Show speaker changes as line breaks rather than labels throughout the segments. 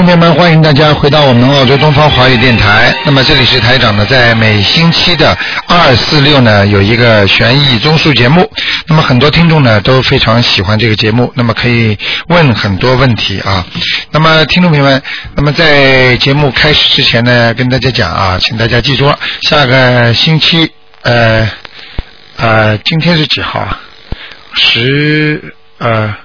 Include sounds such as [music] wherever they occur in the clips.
众朋友们，欢迎大家回到我们澳洲东方华语电台。那么这里是台长呢，在每星期的二、四、六呢有一个悬疑综述节目。那么很多听众呢都非常喜欢这个节目，那么可以问很多问题啊。那么听众朋友们，那么在节目开始之前呢，跟大家讲啊，请大家记住了，下个星期呃呃，今天是几号啊？十呃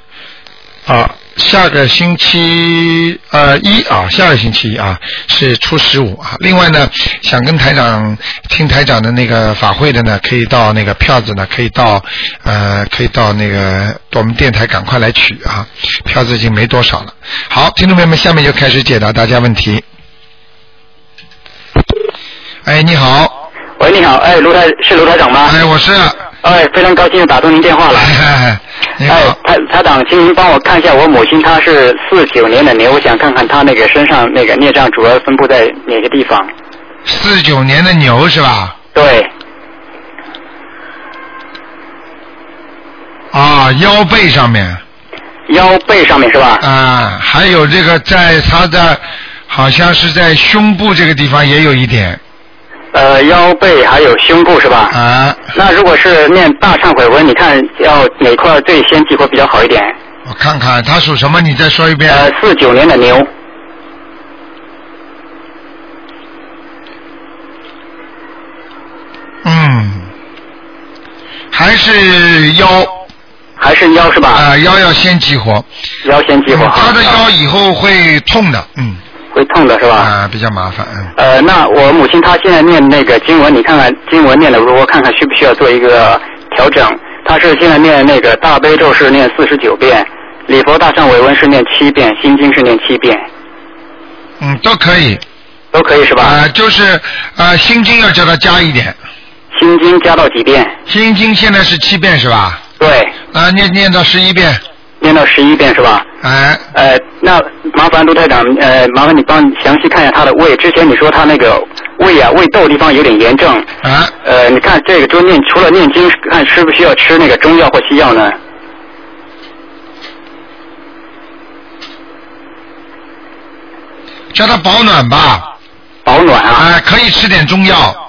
啊。下个星期呃一啊，下个星期一啊是初十五啊。另外呢，想跟台长听台长的那个法会的呢，可以到那个票子呢，可以到呃，可以到那个我们电台赶快来取啊，票子已经没多少了。好，听众朋友们，下面就开始解答大家问题。哎，你好。
喂，你好，哎，卢台是卢台长吗？
哎，我是。
哎，非常高兴打通您电话了。[laughs]
你好。
哎，台台长，请您帮我看一下我母亲，她是四九年的牛，我想看看她那个身上那个孽障主要分布在哪个地方。
四九年的牛是吧？
对。
啊，腰背上面。
腰背上面是吧？
啊，还有这个在她的，好像是在胸部这个地方也有一点。
呃，腰背还有胸部是吧？
啊。
那如果是念大忏悔文，你看要哪块最先激活比较好一点？
我看看，他属什么？你再说一遍。
呃，四九年的牛。
嗯。还是腰。
还是腰是吧？
啊，腰要先激活。
腰先激活。
他的腰以后会痛的，嗯。
会痛的是吧？
啊，比较麻烦。
呃，那我母亲她现在念那个经文，你看看经文念的如何？看看需不需要做一个调整？她是现在念那个大悲咒是念四十九遍，礼佛大忏悔文是念七遍，心经是念七遍。
嗯，都可以。
都可以是吧？
啊，就是啊，心经要叫她加一点。
心经加到几遍？
心经现在是七遍是吧？
对。
啊，念念到十一遍。
念到十一遍是吧？
哎。
呃，那麻烦卢台长，呃，麻烦你帮详细看一下他的胃。之前你说他那个胃啊，胃窦地方有点炎症。
啊。
呃，你看这个就念，除了念经，看需不需要吃那个中药或西药呢？
叫他保暖吧。
保暖啊。
哎，可以吃点中药。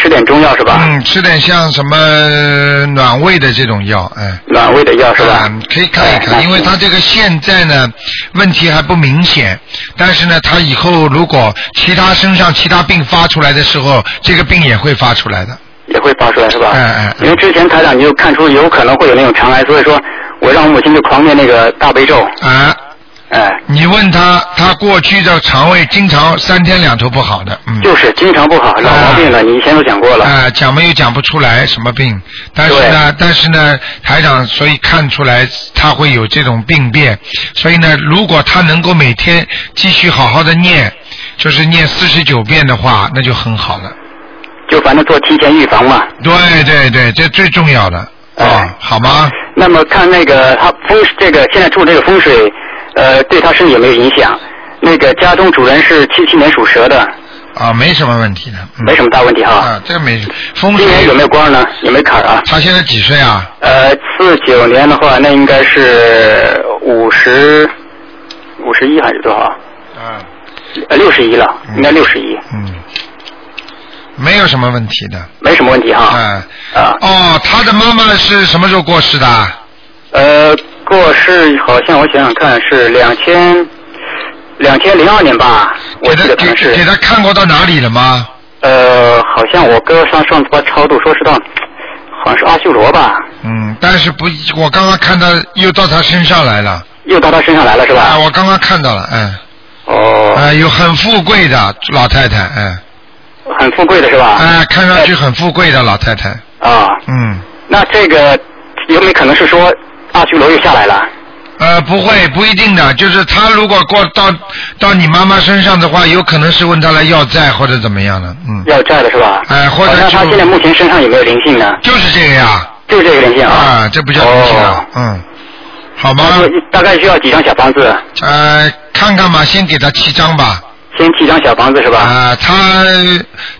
吃点中药是吧？
嗯，吃点像什么暖胃的这种药，哎。
暖胃的药是吧？
嗯，可以看一看，因为他这个现在呢问题还不明显，但是呢，他以后如果其他身上其他病发出来的时候，这个病也会发出来的。
也会发出来是吧？
哎哎。
因为之前台长你就看出有可能会有那种肠癌，所以说我让我母亲就狂念那个大悲咒。
啊。
哎，
你问他，他过去的肠胃经常三天两头不好的，嗯，
就是经常不好，老毛病了。你以前都讲过了。
啊，讲没有讲不出来什么病，但是呢，但是呢，台长所以看出来他会有这种病变，所以呢，如果他能够每天继续好好的念，就是念四十九遍的话，那就很好了。
就反正做提前预防嘛。
对对对，这最重要的啊，好吗？
那么看那个他风这个现在住这个风水。呃，对他身体有没有影响？那个家中主人是七七年属蛇的。
啊，没什么问题的。
没什么大问题哈。
啊，这个没。风
今年有没有光呢？有没有坎啊？
他现在几岁啊？
呃，四九年的话，那应该是五十，五十一还是多少？
啊。
呃，六十一了，应该六十一。
嗯。没有什么问题的。
没什么问题哈。
啊。
啊。
哦，他的妈妈是什么时候过世的？
呃。过是好像我想想看是两千两千零二年吧，我记得可能是。
给他看过到哪里了吗？
呃，好像我哥上上次把超度说是到，好像是阿修罗吧。
嗯，但是不，我刚刚看到又到他身上来了。
又到他身上来了是吧？
啊，我刚刚看到了，嗯。
哦。
啊，有很富贵的老太太，嗯。
很富贵的是吧？
哎，看上去很富贵的老太太。
啊。
嗯。
那这个有没有可能是说？阿修罗又下来了。
呃，不会，不一定的，就是他如果过到到你妈妈身上的话，有可能是问他来要债或者怎么样的，嗯。
要债的是吧？
哎，或者
那他现在目前身上有没有灵性呢？
就是这个呀。
就是这个灵性啊。
啊，这不叫灵性啊，嗯。好吗？
大概需要几张小房子？
呃，看看吧，先给他七张吧。
先七张小房子是吧？
啊，他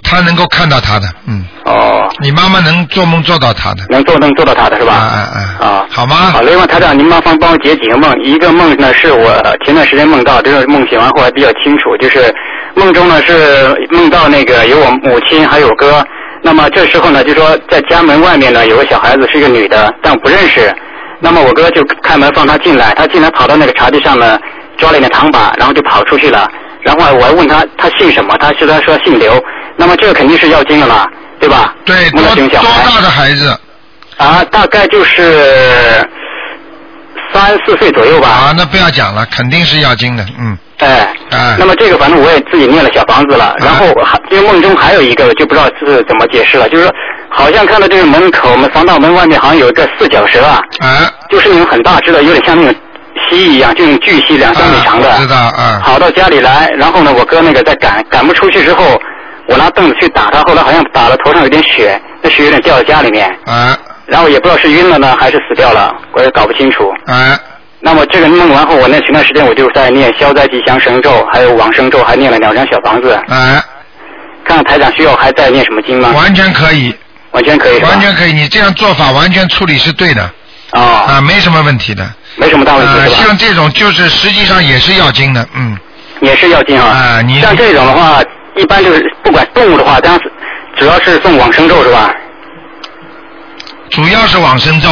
他能够看到他的，嗯，
哦，
你妈妈能做梦做到他的，
能做能做到他的是吧？
啊啊啊
啊，
好吗
好，另外台长，您麻烦帮我解几个梦。一个梦呢是我前段时间梦到，这个梦醒完后还比较清楚，就是梦中呢是梦到那个有我母亲还有哥。那么这时候呢，就说在家门外面呢有个小孩子是一个女的，但我不认识。那么我哥就开门放她进来，她进来跑到那个茶几上呢，抓了一点糖把，然后就跑出去了。然后我还问他他姓什么，他是他说姓刘。那么这个肯定是要经了嘛，对吧？
对，
梦
多多大的孩子
啊，大概就是三四岁左右吧。
啊？那不要讲了，肯定是要经的，嗯，
哎，
哎
那么这个反正我也自己念了小房子了，然后还因为梦中还有一个就不知道是怎么解释了，就是说好像看到这个门口，我们防盗门外面好像有一个四脚蛇啊，
哎，
就是那种很大只的，有点像那种蜥蜴一样，就那种巨蜥，两三米长的。
知道啊，
跑到家里来，然后呢，我哥那个在赶赶不出去之后，我拿凳子去打他，后来好像打了头上有点血，那血有点掉到家里面，
啊
然后也不知道是晕了呢还是死掉了，我也搞不清楚。
啊，
那么这个弄完后，我那前段时间我就在念消灾吉祥神咒，还有往生咒，还念了两张小房子。
啊，
看看台长需要还在念什么经吗？
完全可以，
完全可以
完全可以，你这样做法完全处理是对的
啊，
啊，没什么问题的。
没什么大问题？
像这种就是实际上也是要经的，嗯，
也是要经啊。
啊你
像这种的话，一般就是不管动物的话，当然是主要是送往生咒是吧？
主要是往生咒。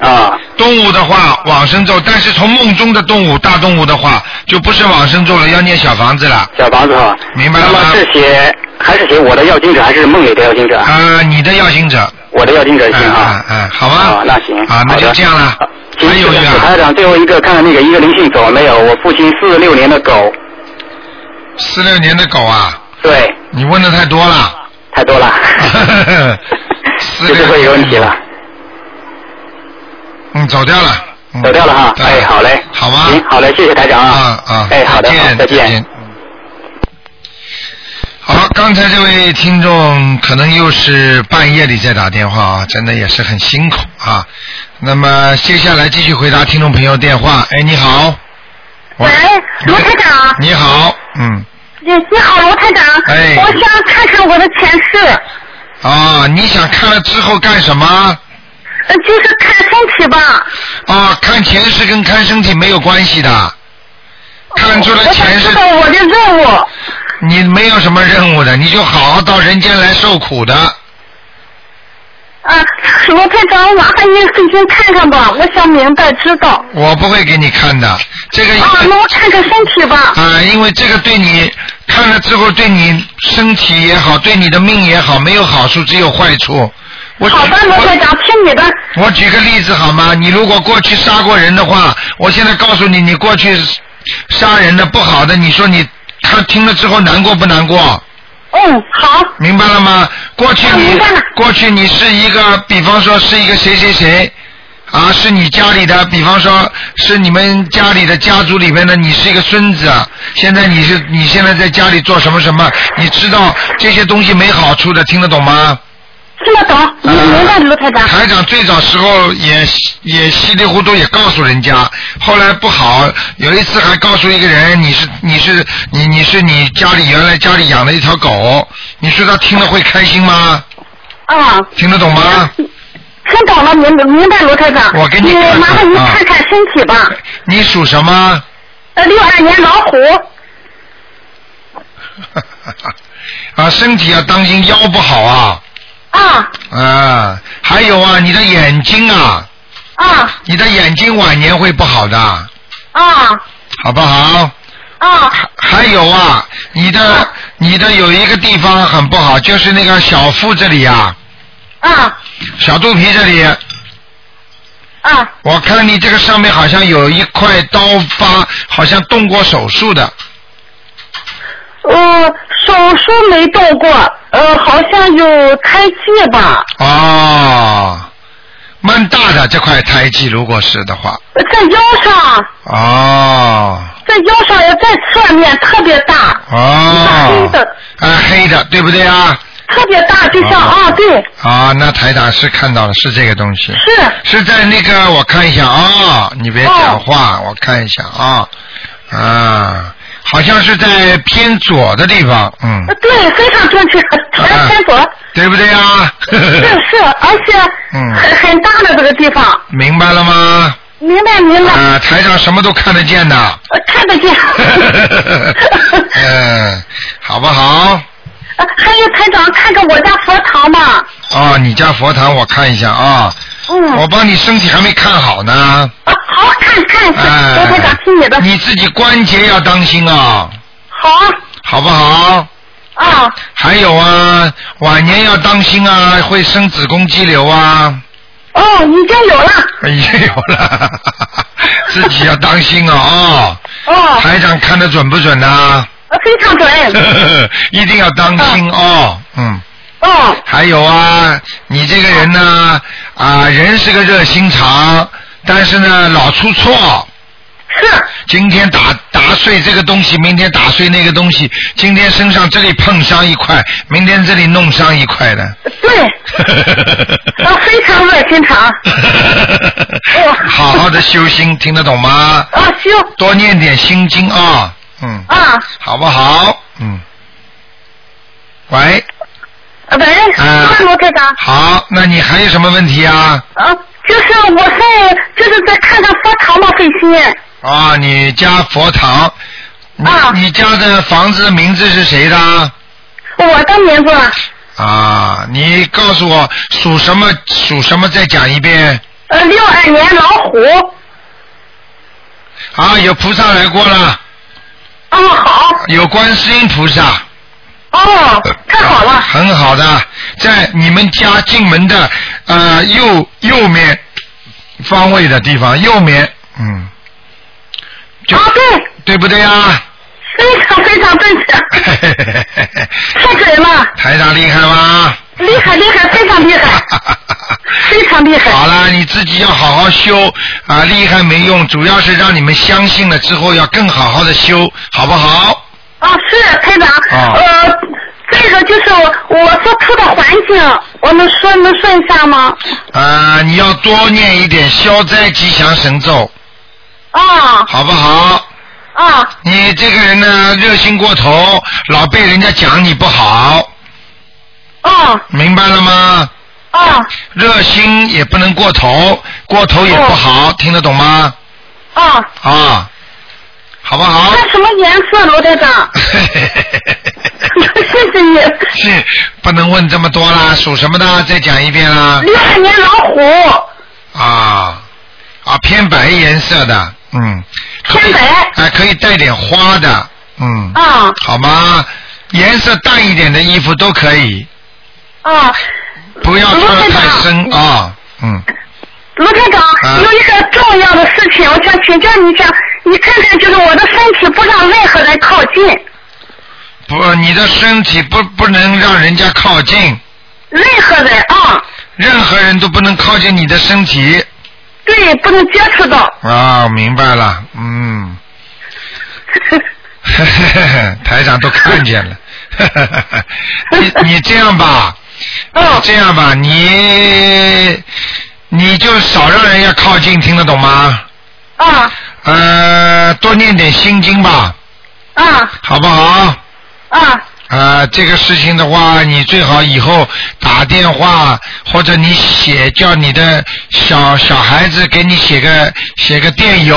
啊，
动物的话，往生咒，但是从梦中的动物，大动物的话，就不是往生咒了，要念小房子了。
小房子哈。
明白了吗
那么是写还是写我的要经者，还是梦里的要经者？
啊、你的要经者，
我的要经者
嗯
行啊
嗯。嗯，好吧？
啊，那行。
啊，那就这样了还有一个
看看那个一个灵性走了没有？我父亲
四六年的狗，四六年的狗啊，
对，
你问的太多了。
太多了。
四 [laughs]
这 [laughs] 就会有问题了。
嗯，走掉了。嗯
走掉了哈，
对
哎，好嘞，
好吗？
行，好嘞，谢谢台长
啊啊，
哎，好的，
再见
好，再见。
见。好，刚才这位听众可能又是半夜里在打电话啊，真的也是很辛苦啊。那么接下来继续回答听众朋友电话。哎，你好。
喂卢台长
你好，嗯，
你你好，罗台长。
哎
我想看看我的前世，
啊，你想看了之后干什么？
呃，就是看身体吧。
啊，看前世跟看身体没有关系的，看出了
我想
前世
知道我的任务。
你没有什么任务的，你就好好到人间来受苦的。
啊，罗台长，麻烦您给您看看吧，我想明白知道。
我不会给你看的，这个
啊，那我看看身体吧。
啊，因为这个对你看了之后，对你身体也好，对你的命也好，没有好处，只有坏处。我
好的，罗台长，听你的。
我举个例子好吗？你如果过去杀过人的话，我现在告诉你，你过去杀人的不好的，你说你他听了之后难过不难过？
嗯，好。
明白了吗？过去你过去你是一个，比方说是一个谁谁谁，啊，是你家里的，比方说是你们家里的家族里面的，你是一个孙子，现在你是你现在在家里做什么什么，你知道这些东西没好处的，听得懂吗？
听得懂，
你
明明白，卢台长。
台长最早时候也也稀里糊涂也告诉人家，后来不好，有一次还告诉一个人，你是你是你你是你家里原来家里养的一条狗，你说他听了会开心吗？
啊，
听得懂吗？
听懂了，明明白，罗台长。
我给你
你
看看
麻烦您
啊
看看身体吧。
你属什么？
呃，六二年老虎。[laughs]
啊，身体要当心腰不好啊
啊。
啊，还有啊，你的眼睛啊，
啊。
你的眼睛晚年会不好的，
啊。
好不好？
啊。
还有啊，你的你的有一个地方很不好，就是那个小腹这里呀、
啊。
小肚皮这里，
啊！
我看你这个上面好像有一块刀疤，好像动过手术的。
呃，手术没动过，呃，好像有胎记吧，
哦，蛮大的这块胎记，如果是的话，
在腰上，
哦
在腰上也在侧面特别大，
哦
黑的，
啊黑的，对不对啊？
特别大，就像
哦
啊，对，
啊，那台长是看到了，是这个东西，
是。
是在那个我看一下啊、你别讲话，我看一下啊啊，好像是在偏左的地方，嗯
呃，对，非常正确，
啊
偏左。
对不对呀？
是 [laughs] 是，而且
嗯
很很大的这个地方，
明白了吗？
明白明白，
啊，台上什么都看得见的。
呃看得见。[laughs]
嗯，好不好？
呃还有台长，看看我家佛堂嘛。
哦，你家佛堂我看一下啊，
嗯。
我帮你身体还没看好呢。
啊，好看看，
哎，
罗台长听你的。
你自己关节要当心啊，
好啊
好不好？
啊，
还有啊，晚年要当心啊，会生子宫肌瘤啊。
哦，已经有了。
已经有了，[laughs] 自己要当心啊、哦！
哦，
台长看得准不准呐、
呃非常准。[laughs]
一定要当心哦，嗯。
哦，
还有啊，你这个人呢，啊，人是个热心肠，但是呢，老出错。
是，
今天打打碎这个东西，明天打碎那个东西，今天身上这里碰伤一块，明天这里弄伤一块的。
对，[laughs] 啊，非常热心肠。[laughs]
好好的修心，听得懂吗？
啊，修
多念点心经啊，嗯，
啊，
好不好？嗯。喂，
呃喂，
啊
是罗台长。
好，那你还有什么问题啊？
啊，就是我在就是在看看佛堂嘛，费心。
啊，你家佛堂，你、
啊
你家的房子名字是谁的？
我的名字，
啊，你告诉我属什么？属什么？再讲一遍。
呃，六二年老虎。
啊，有菩萨来过了，
哦，好，
有观世音菩萨。
哦，太好了。
很好的，在你们家进门的呃右右面方位的地方，右面，嗯，就、
啊，对，
对不对啊？
非常非常正确，[laughs] 太准了，
台长厉害吗？
厉害厉害，非常厉害，[laughs] 非常厉害。
好了，你自己要好好修啊，厉害没用，主要是让你们相信了之后要更好好的修，好不好？
啊，是台长，
啊
呃，这个就是我所处的环境，我能说能说一下吗？
啊，你要多念一点消灾吉祥神咒，
啊
好不好？
啊
你这个人呢，热心过头，老被人家讲你不好，
啊
明白了吗？
啊
热心也不能过头，过头也不好，听得懂吗？
啊！
啊，好不好？
看什么颜色，罗队长？[laughs] 谢谢你。
是不能问这么多啦，属什么的？再讲一遍啦。
六二年老虎，
啊啊，偏白颜色的，嗯。
偏白
哎、可以带点花的，嗯。
啊
好吗？颜色淡一点的衣服都可以，
啊！
不要穿得太深啊。嗯，
卢台长，
啊
有一个重要的事情，我想请教你一下，你看看，就是我的身体不让任何人靠近，
不，你的身体不不能让人家靠近，
任何人啊，
任何人都不能靠近你的身体。
对，不能接触到。
啊，明白了，嗯，[laughs] 台长都看见了，[laughs] 你你这样吧，
嗯
这样吧，你你就少让人家靠近，听得懂吗？
啊
呃，多念点心经吧，
啊
好不好？
啊
啊，这个事情的话，你最好以后打电话或者你写，叫你的小小孩子给你写个写个电邮，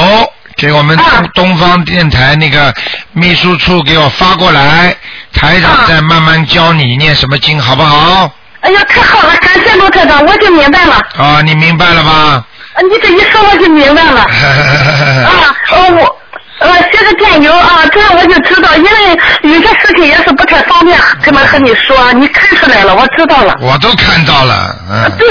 给我们
啊
东东方电台那个秘书处给我发过来，台长
啊
再慢慢教你念什么经，好不好？
哎呀，太好了，感谢卢科长，我就明白了。
啊，你明白了吧？
啊你这一说我就明白了。[laughs] 啊，呃，我呃写个电邮啊，这样我就知道，因为有些事情也是不太方便这么和你说，你看出来了，我知道了。
我都看到了，嗯，
对。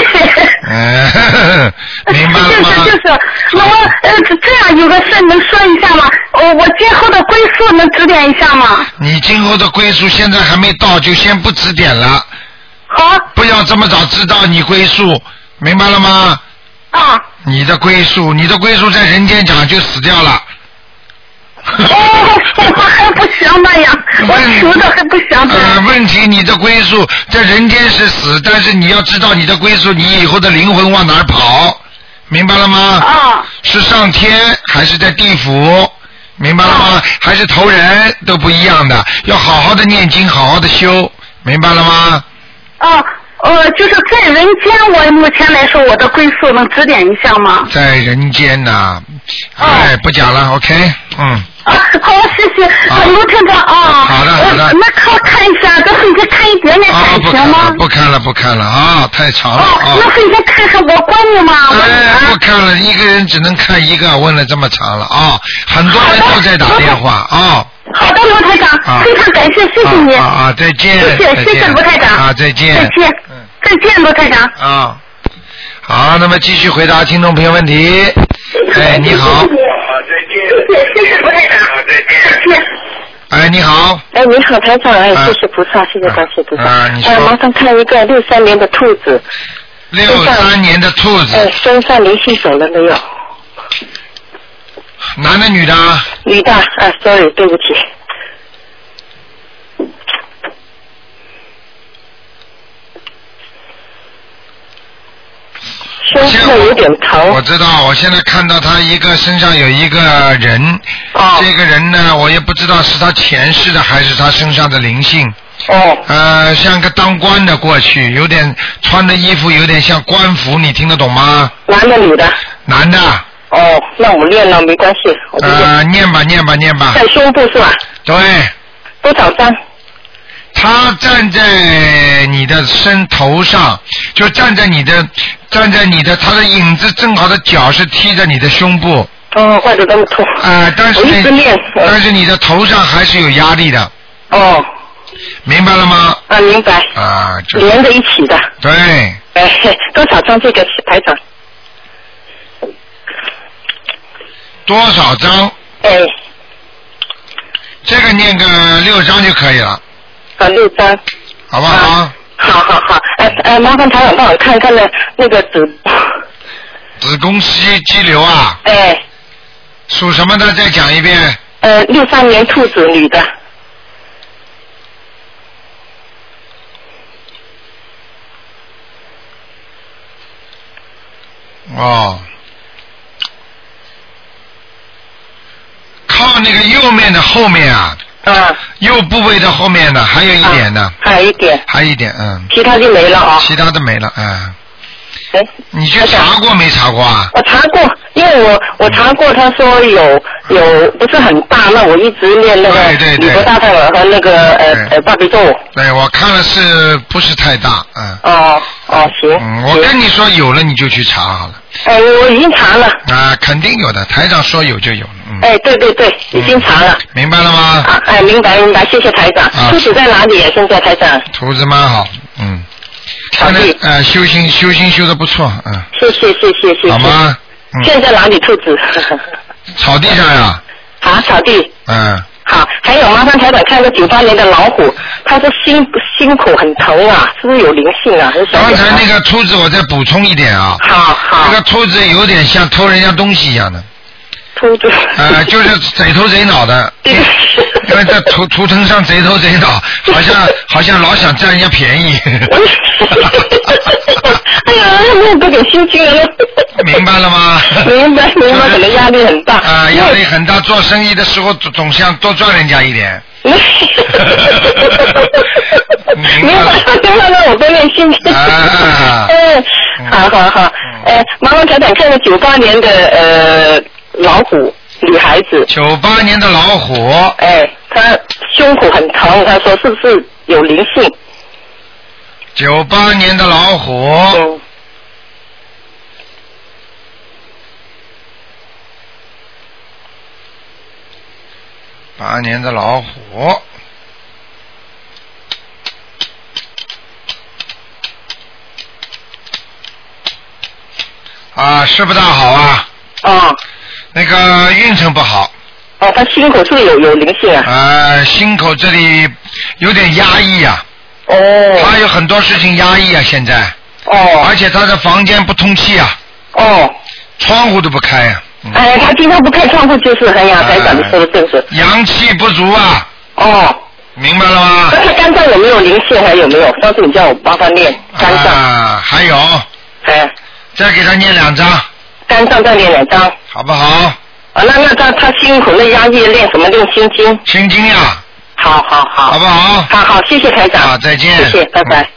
嗯，[laughs] 明白了吗？[laughs]
就是就是，那我呃这这样有个事能说一下吗？我我今后的归宿能指点一下吗？
你今后的归宿现在还没到，就先不指点了，
好
不要这么早知道你归宿，明白了吗？
啊，
你的归宿，你的归宿在人间讲就死掉了。
哦，我还不行那样，[laughs] 我求的还不行
呃，问题你的归宿在人间是死，但是你要知道你的归宿，你以后的灵魂往哪儿跑，明白了吗？
啊
是上天还是在地府？明白了吗？还是投人都不一样的，要好好的念经，好好的修，明白了吗？
哦，呃，就是在人间，我目前来说，我的归宿能指点一下吗？
在人间呐、哎，不讲了，OK，嗯，
啊，好，谢谢，啊，卢厅长啊。
好的好的
呃那看我看一下，这分先看一点点
啊，
感情吗
不看了，？不看了，不看了啊，太长了
哦，
啊。
那分先看看我关你吗？
哎，不
啊
看了，一个人只能看一个，问了这么长了啊，很多人都在打电话啊。
好的，卢台长
啊，
非常感谢，谢谢你。
啊！再见，
谢谢谢谢
见
卢台长
啊，再见，
再见
嗯，
再见，卢台长。
啊，好，那么继续回答听众朋友问题。哎，你好，
谢谢，谢谢卢台长，再见。
哎，你好，
哎，你好，台长，哎，
啊
谢谢菩萨，谢谢观世菩萨。
啊你说
哎，麻烦看一个六三年的兔子，
六三年的兔
哎
子，，
身上灵性走了没有？
男的女的啊？
女的，啊，sorry，对不起。胸
现在
部有点疼我，
知道，我现在看到他一个身上有一个人，
哦
这个人呢，我也不知道是他前世的还是他身上的灵性，
哦，
呃，像个当官的过去，有点穿的衣服有点像官服，你听得懂吗？
男的女的？
男的，
哦，那我念了没关系。
呃，念吧念吧念吧，
在胸部是吧？
对，
多少张？
他站在你的身头上，就站在你的，站在你的，他的影子正好的脚是踢着你的胸部，
哦，怪得那么痛。
啊、但是你但是你的头上还是有压力的，
哦，
明白了吗？
啊，明白。
啊，就
连在一起的。
对，
哎，多少张这个台长？
多少张？
哎，
这个念个六张就可以了，
啊，六张。
好不好？
啊好好好，哎哎，麻烦台长帮我看看呢那个子，
子宫肌肌瘤啊，
哎，
属什么的？再讲一遍。
呃，六三年兔子女的，
哦，靠那个右面的后面啊，
啊，
右部位的后面呢，还有一点呢，
还有一点，
还有一点，嗯，
其他就没了啊。
其他的没了，嗯。
哎，
你去查过没查过啊？
我查过，因为我我查过，他说有有不是很大，那我一直念那个
对对对
礼佛大忏悔和那个呃呃大悲咒。
对，我看了是不是太大？嗯。
哦哦，行。
嗯，我跟你说有了你就去查好了。
哎，我已经查了。
啊，肯定有的，台长说有就有了，嗯。
哎，对对对，已经查了。
明白了吗？
啊，哎，明白明白，谢谢台长
啊。
兔子在哪里？现在台长，
图子蛮好，嗯。
场地
现在呃修心修心修的不错，嗯，
谢谢谢谢谢谢。
好吗？嗯，
现在哪里兔子？[laughs]
草地上呀，
啊，草地。
嗯，
好，还有麻烦台长看个九八年的老虎，他说心心口很疼啊，是不是有灵性啊？
刚才那个兔子我再补充一点啊，
好好。
那个兔子有点像偷人家东西一样的，
秃子。
呃，就是贼头贼脑的，
对
因为在图图腾上贼头贼脑，好像好像老想占人家便宜。[laughs]
哎呀，那不给心情了。
明白了吗？[laughs]
明白明白，可能压力很大。
啊，压力很大，做生意的时候总总想多赚人家一点。[laughs]
明白了，明白了，我都练心经。
啊
嗯，好好好。呃，麻烦台长看个九八年的呃老虎女孩子，
九八年的老虎，
哎，她胸口很疼，她说是不是有灵性？
九八年的老虎，
嗯，
八年的老虎。啊，是不大好啊，
哦
那个运程不好，
哦，他心口是不是有有灵性啊？
呃，心口这里有点压抑啊，哦。他
哦
有很多事情压抑啊，现在，
哦。
而且他的房间不通气啊，
哦，
窗户都不开啊，嗯。
哎，他经常不开窗户，就是哎呀，台长你说的正是。
阳气不足啊，
哦，
明白了吗？
那她肝脏有没有灵性？还有没有？上次你叫我帮他念肝脏，
啊，还有，
哎，
再给他念两张，
肝脏再念两张。
好不好？
啊，那那他他辛苦，那压抑练什么？练心经。
心经呀。
好好好。
好不好？
好好，谢谢台长。
好，再见。
谢谢，拜拜。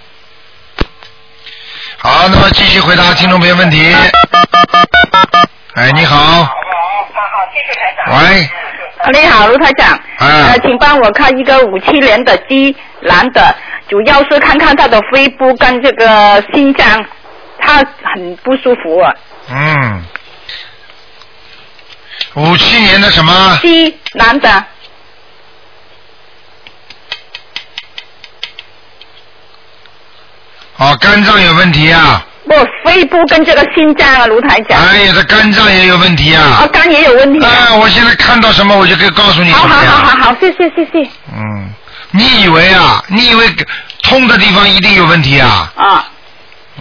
好，那么继续回答听众朋友问题。哎，你好。喂，
你好，卢台长。
啊
呃，请帮我看一个五七年的鸡男的，主要是看看他的肺部跟这个心脏，他很不舒服啊。
嗯，五七年的什么？
鸡男的，
哦，肝脏有问题啊！
不，肺部跟这个心脏啊，卢台讲。
哎呀，这肝脏也有问题啊！
啊，肝也有问题啊。
啊，我现在看到什么我就可以告诉你什
好好。好好好，谢谢谢谢。
嗯，你以为啊？你以为痛的地方一定有问题啊？
啊，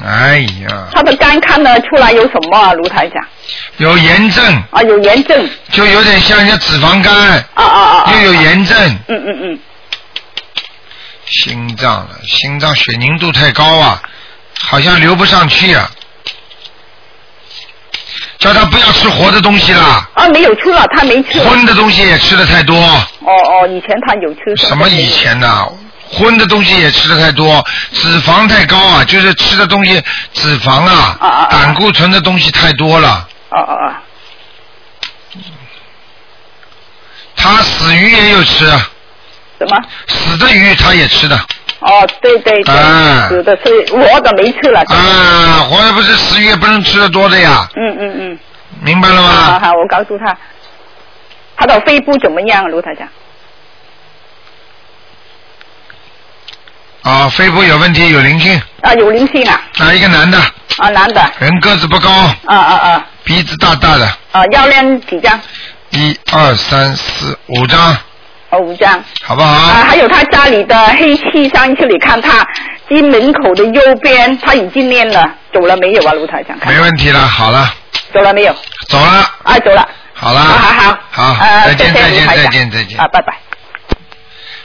哎呀，
他的肝看得出来有什么啊，卢台长？
有炎症，
啊，有炎症。
就有点像人家脂肪肝，
啊啊啊啊！
又有炎症，
嗯嗯嗯，
心脏了，心脏血凝度太高啊，好像流不上去啊。叫他不要吃活的东西啦，
啊，没有吃了，他没吃。
荤的东西也吃的太多。
哦哦，以前他有吃。
什么以前呐、荤的东西也吃的太多，脂肪太高啊，就是吃的东西脂肪啊，
啊啊啊
胆固醇的东西太多了。
哦哦哦，
他死鱼也有吃，
什么？
死的鱼他也吃的。
哦，对对对，
啊
死的，是活的没吃了。
啊，活的不是死鱼也不能吃的多的呀，
嗯嗯嗯，
明白了吗？
好好，我告诉他，他的肺部怎么样，卢台长？
啊，肺部有问题，有灵性，
啊，有灵性啊，
啊，一个男的，
啊，男的，
人个子不高，
啊啊啊，
鼻子大大的，
啊，要练几张？
一二三四五张，
哦，五张。
好不好？
啊，还有他家里的黑气，上一次你看他进门口的右边，他已经练了，走了没有啊，卢台长？看
没问题了，好了，
走了没有？
走了，
啊，走了。
好了，
好好好。
好，
呃，
再见，再见，再见，再见。
啊，拜拜。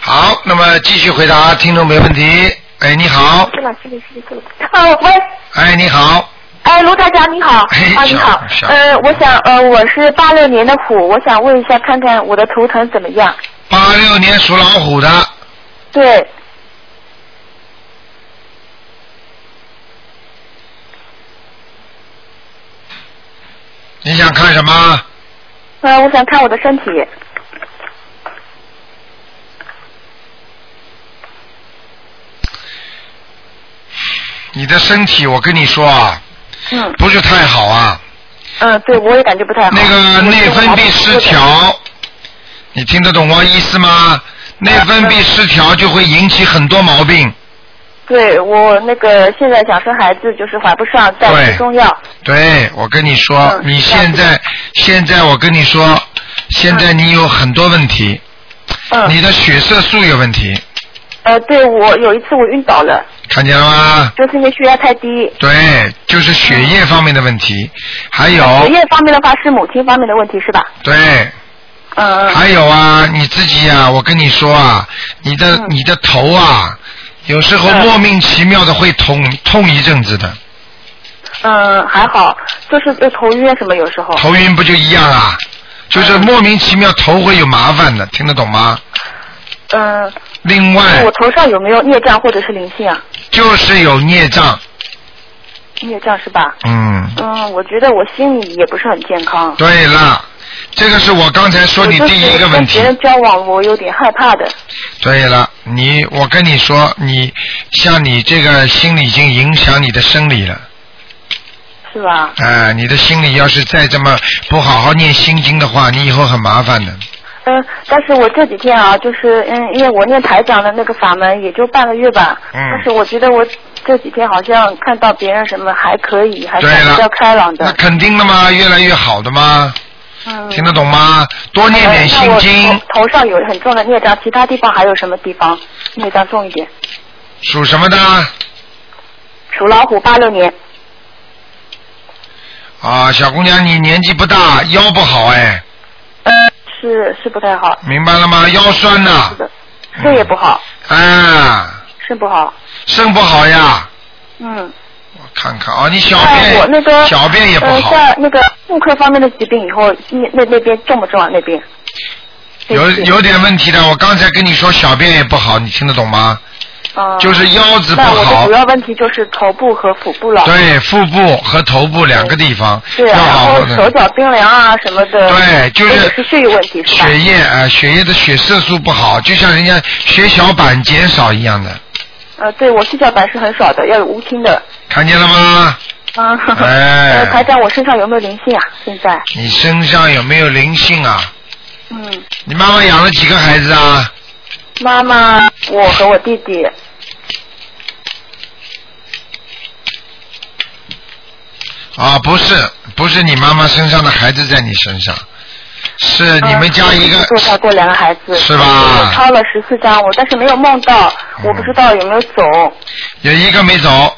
好，那么继续回答听众没问题。哎，你好，
是了，是的，是的，是的。哦，喂，
哎，你好，
哎，卢台长你好，
哎
啊你好呃，我想呃我是八六年的虎，我想问一下看看我的图腾怎么样？
八六年属老虎的，
对，
你想看什么？
呃，我想看我的身体。
你的身体，我跟你说啊，
嗯
不是太好啊，
嗯，对，我也感觉不太好。
那个内分泌失调，你听得懂我意思吗？内分泌失调就会引起很多毛病。
对我那个现在想生孩子，就是怀不上，在吃中药。
对，我跟你说，
嗯
你现在现在我跟你说，现在你有很多问题，
嗯。
你的血色素有问题，
呃，对我有一次我晕倒了，
看见了吗？
就是因为血压太低。
对，就是血液方面的问题，还有
血液方面的话是母亲方面的问题是吧？
对，
嗯嗯。
还有啊，你自己呀、我跟你说啊，你的、
嗯
你的头啊，有时候
嗯
莫名其妙的会痛痛一阵子的，
嗯，还好，就是就头晕什么，有时候。
头晕不就一样啊？就是莫名其妙头会有麻烦的，听得懂吗？
嗯，
另外
我头上有没有孽障或者是灵性啊？
就是有孽障，
孽障是吧？
嗯，
嗯，我觉得我心里也不是很健康。
对了，这个是我刚才说你第一个问题
别。人交往，我有点害怕的。
对了，你我跟你说，你像你这个心理已经影响你的生理了。
是吧？
哎、你的心里要是再这么不好好念心经的话，你以后很麻烦的。
嗯，但是我这几天啊，就是嗯，因为我念台长的那个法门也就半个月吧，
嗯
但是我觉得我这几天好像看到别人什么还可以，还
对了
算比较开朗的那。
肯定的嘛，越来越好的嘛，
嗯。
听得懂吗？多念点心经。
头头上有很重的孽障，其他地方还有什么地方孽障重一点？
属什么的？
属老虎，八六年。
啊，小姑娘，你年纪不大，腰不好哎，
是是不太好。
明白了吗？腰酸呐
是，的，肾也不好，
啊，
肾不好。
肾不好呀，
嗯，
我看看啊，你小
哎
便
我那个
小便也不
呃，
好，
像那个妇科方面的疾病以后，那那那边重不重啊？那边
有
不起
有点问题的。我刚才跟你说小便也不好，你听得懂吗？
啊，
就是腰子不
那我的
好
主，要问题就是头部和腹部了。
对，腹部和头部两个地方
对啊，然后手。脚冰凉啊什么的。
对就是
是血液问题是吧？
血液啊、呃血液的血色素不好，就像人家血小板减少一样的，
呃，对我血小板是很少的，要有乌青的。
看见了吗？
啊，
哎 [laughs]
呃，台长，我身上有没有灵性啊？现在，
你身上有没有灵性啊？
嗯，
你妈妈养了几个孩子啊？
妈妈，我和我弟弟，
啊，不是，不是你妈妈身上的孩子在你身上，是你们家一个
堕胎过两个孩子，
是吧？
我抄了十四张，我但是没有梦到，
嗯。
我不知道有没有走，
有一个没走，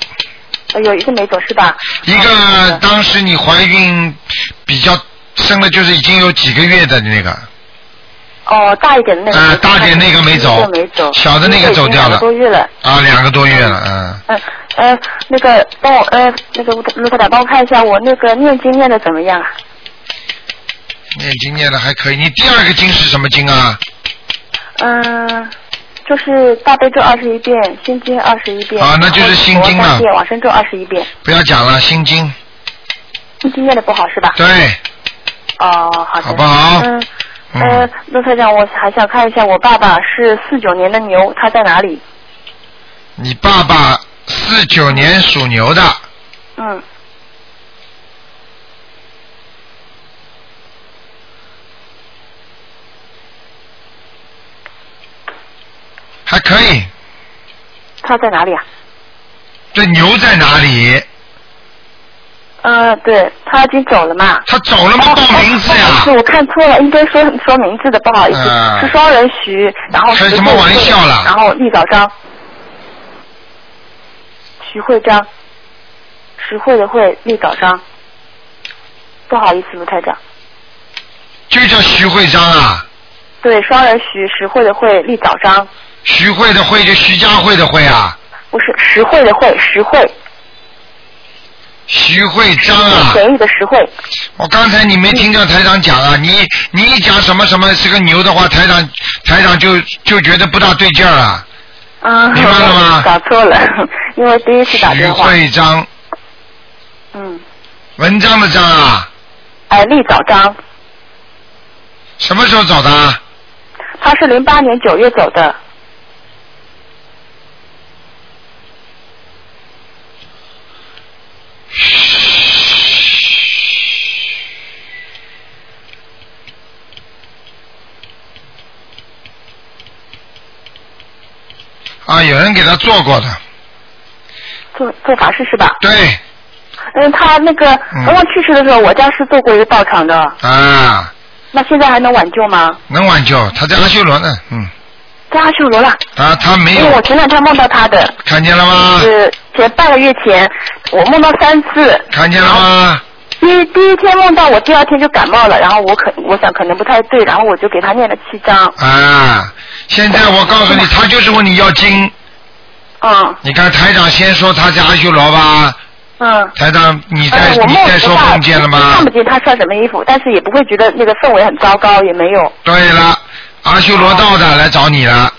呃有一个没走是吧？
一个当时你怀孕比较生了，就是已经有几个月的那个，
哦，大一点的那个
大点那个没走
没走，
小的那个走掉了
两个多月了。
啊，两个多月了，嗯，
嗯呃，那个帮我呃那个卢科长帮我看一下我那个念经念的怎么样啊？
念经念的还可以。你第二个经是什么经啊？
嗯，就是大悲咒二十一遍，心经二十一遍。
啊那就是心经了
然后礼佛三遍，往生咒二十一遍。
不要讲了，心经，
心经念的不好是吧？
对，
哦，好的。
好不好
嗯。呃
嗯，，
陆科长，我还想看一下，我爸爸是四九年的牛，他在哪里？
你爸爸四九年属牛的，
嗯，
还可以。
他在哪里啊？
这牛在哪里？
呃，对他已经走了嘛。
他走了吗？报名字呀
思，？我看错了，应该说说名字的，不好意思，
嗯
是双人徐，然后
开什么玩笑啦
然后立早章，徐慧章，实惠的惠，立早章。不好意思，卢台长，
就叫徐慧章啊，
对，双人徐，实惠的惠，立早章，
徐慧的会就徐家慧的会啊，
不是实惠的惠，实惠，
徐会章啊。
便宜的实惠。
我刚才你没听到台长讲啊，你你一讲什么什么是个牛的话，台长台长就就觉得不大对劲儿了。
啊，
明白了吗
搞错了，因为第一次打
徐
电话。
徐会章，
嗯，
文章的章啊，
哎，立早章，
什么时候走的啊？
他是零八年九月走的。
有人给他做过的，
做做法事是吧？
对
嗯，他那个
嗯
刚刚去世的时候，我家是做过一个道场的，
啊，
那现在还能挽救吗？
能挽救，他在阿修罗呢，嗯，
在阿修罗了，
啊，他没有
因为我前两天梦到他的，
看见了吗？
是前半个月前，我梦到三次。
看见了吗？
第一第一天梦到我，第二天就感冒了，然后我可我想可能不太对，然后我就给他念了七章。
啊，现在我告诉你，他就是问你要经。
嗯
你看台长先说他在阿修罗吧，
嗯。
台长你在、你在说梦见了吗
看？不见他穿什么衣服，但是也不会觉得那个氛围很糟糕，也没有。
对了，阿修罗道的来找你了，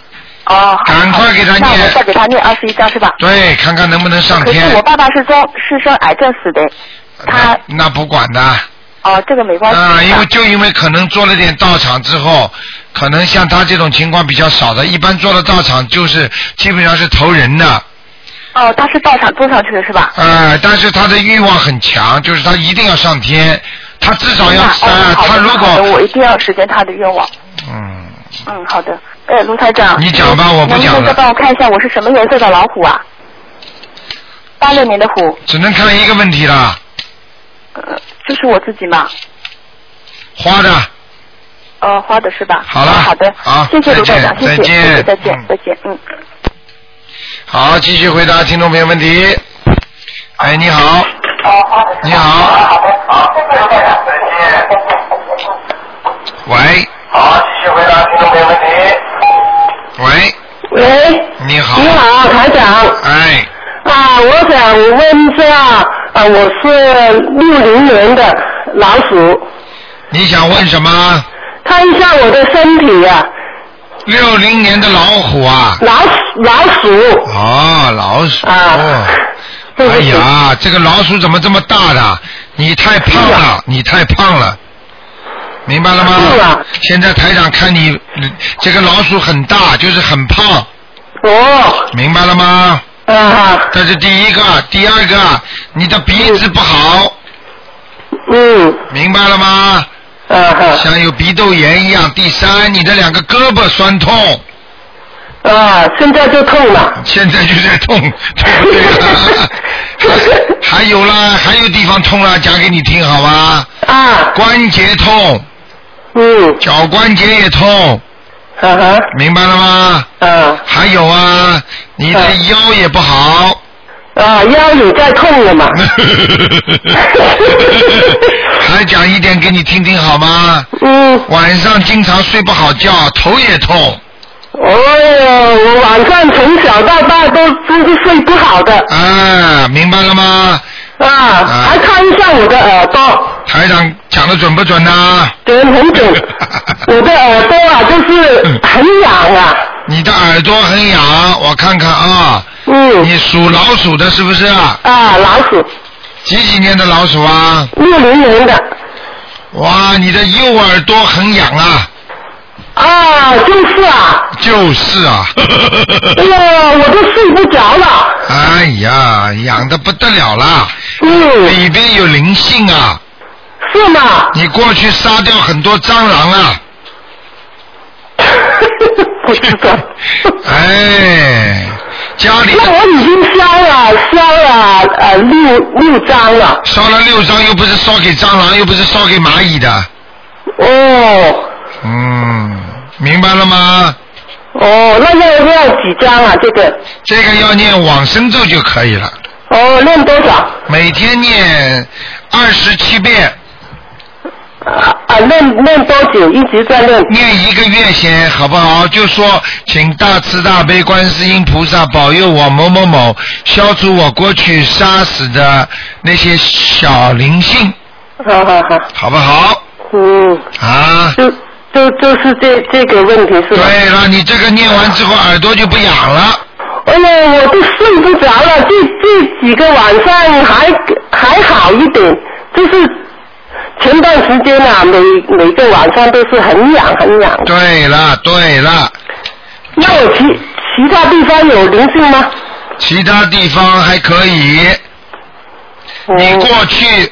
哦，
赶快给他
那
念
我再给他念二十一章是吧？
对，看看能不能上天
可是。我爸爸是中是生癌症死的，他
那那不管的
哦，这个没关系。
啊，因为就因为可能做了点道场之后，可能像他这种情况比较少的，一般做的道场就是基本上是投人的，
哦，他是道场做上去的是吧？
呃，但是他的欲望很强，就是他一定要上天，他至少要
那
呃他如，果
我一定要实现他的愿望。
嗯，
嗯，好的。哎，卢台长，
你讲吧我不讲了
能不能再帮我看一下我是什么颜色的老虎啊？八六年的虎，
只能看一个问题了，
呃，就是我自己嘛。
花的。
呃，花的是吧？
好了
哦好的，
好
谢谢卢台长，谢谢，
再见
谢谢，再见
嗯，
再见，嗯。
好，继续回答听众朋友问题。哎，你好。你好。喂。好，继续回答听众朋友问题。喂，
喂，
你好。
你好，台长。
哎，
啊，我想问一下，啊，我是六零年的老鼠，
你想问什么？
看一下我的身体啊，
六零年的老虎啊？
老鼠老鼠。
哦，老鼠。
啊
哦哎呀，这个老鼠怎么这么大的？你太胖
是
了，你太胖了，明白了吗？现在台长看你嗯这个老鼠很大，就是很胖，
哦，
明白了吗？
啊，
这是第一个，第二个，你的鼻子不好，
嗯，
明白了吗？
啊，[laughs]
像有鼻窦炎一样。第三，你的两个胳膊酸痛，
啊，现在就痛了。[laughs]
现在就在痛，对不对了？还 [laughs] 还有啦，还有地方痛了，讲给你听好吧？
啊，
关节痛，
嗯，
脚关节也痛，
啊哈，
明白了吗？
啊
还有啊，你的
嗯
腰也不好。
啊，腰有在痛了嘛。
还讲一点给你听听好吗？
嗯，
晚上经常睡不好觉，头也痛。
哦哟，我晚上从小到大都都是睡不好的
啊，明白了吗？
啊，还看一下我的耳朵，
台长讲的准不准呐、
准很准，[laughs] 我的耳朵啊就是很痒啊，
你的耳朵很痒，我看看啊。
嗯。
你属老鼠的是不是？
啊，老鼠，
几几年的老鼠啊？
六零年的。
哇，你的右耳朵很痒啊。
啊，就是啊。
就是啊。[laughs]
哎呀，我都睡不着了。
哎呀，痒的不得了了！
嗯。
里边有灵性啊。
是吗？
你过去杀掉很多蟑螂啊。[laughs]
不知道。[laughs]
哎，家里
那我已经烧了，烧了呃六六张了。
烧了六张，又不是烧给蟑螂，又不是烧给蚂蚁的。
哦。
嗯，明白了吗？
哦，那要要几张啊？这个？
这个要念往生咒就可以了，
哦，念多少？
每天念二十七遍。
啊，念念多久？一直在念。
念一个月先，好不好？就说，请大慈大悲观世音菩萨保佑我某某某消除我过去杀死的那些小灵性，
好好好。
好不好？
嗯。
啊。
就就就是这这个问题是吧？
对了，你这个念完之后耳朵就不痒了。
哎呀，我都睡不着了，这这几个晚上还还好一点，就是前段时间啊，每每个晚上都是很痒很痒。
对了，对了。
那我其其他地方有灵性吗？
其他地方还可以。你过去，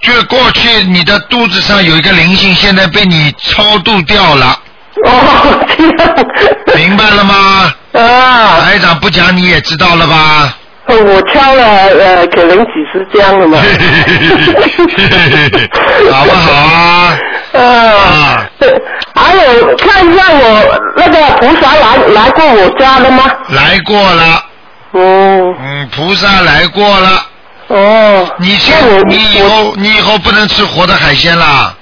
就过去你的肚子上有一个灵性，现在被你超度掉了。
哦，这样。
明白了吗？
啊。
台长不讲你也知道了吧？
我挑了呃，可能几十张了嘛。[laughs]
好不好啊？[laughs]
啊。还有看一下我那个菩萨来来过我家了吗？
来过了。
哦。
嗯，菩萨来过了。
哦。
你现你以后你以后不能吃活的海鲜啦。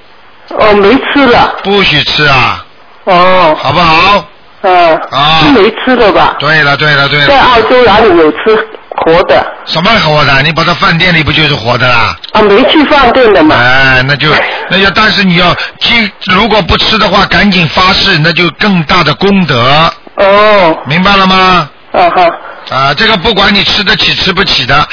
哦，没吃了。
不许吃啊。
哦。
好不好？
嗯。
啊。
是没吃的吧？
对了对了对了。
在澳洲哪里有吃活的？
什么活的？你跑到饭店里不就是活的啦？
啊，没去饭店的嘛。
哎，那就 [laughs] 那要，但是你要记，如果不吃的话，赶紧发誓，那就更大的功德。
哦。
明白了吗？
啊哈。
啊，这个不管你吃得起吃不起的，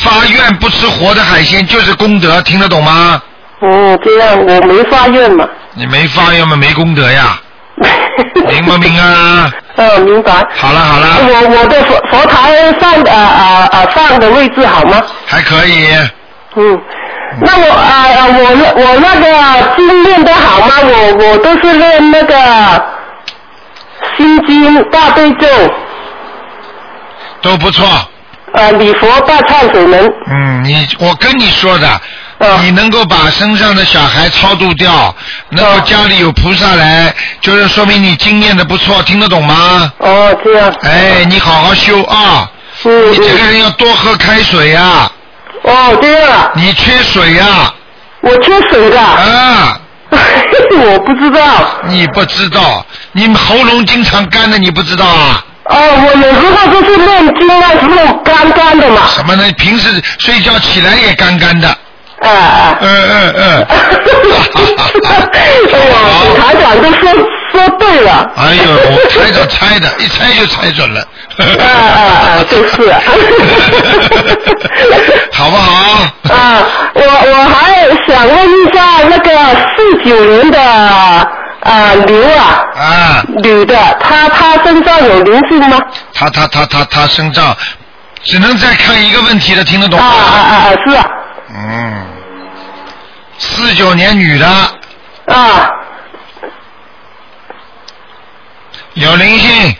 发愿不吃活的海鲜就是功德，听得懂吗？
哦，这样我没发愿嘛。
你没发愿嘛，没功德呀。[laughs] 明不明啊？[laughs]
嗯，明白。
好了好了。
我我的佛佛台放的啊啊放的位置好吗？
还可以。
嗯，那我啊、呃、我那我那个经念的好吗？我我都是念那个心经大悲咒，
都不错。
呃礼佛大忏悔文。
嗯，你我跟你说的，
嗯
你能够把身上的小孩超度掉，能够家里有菩萨来，就是说明你经验的不错，听得懂吗？
哦，这样。
哎，你好好修啊！
嗯
你这个人要多喝开水呀、
哦，这样啊。
你缺水呀、
我缺水的。
啊。[laughs]
我不知道。
你不知道，你喉咙经常干的，你不知道啊？
哦，我有时候就是念经啊时候干干的嘛。
什么呢？平时睡觉起来也干干的。
啊啊。
嗯嗯嗯。
哎呀，台长都说说对了。
哎呦，我台长猜的，一猜就猜准了。
啊啊啊！就是。[laughs]
好不好？
啊，我我还想问一下那个四九年的啊刘啊，
啊，
女的，她她身上有灵性吗？
她她她她她身上只能再看一个问题了，听得懂
啊啊啊！是啊。
嗯，四九年女的。
啊，
有灵性。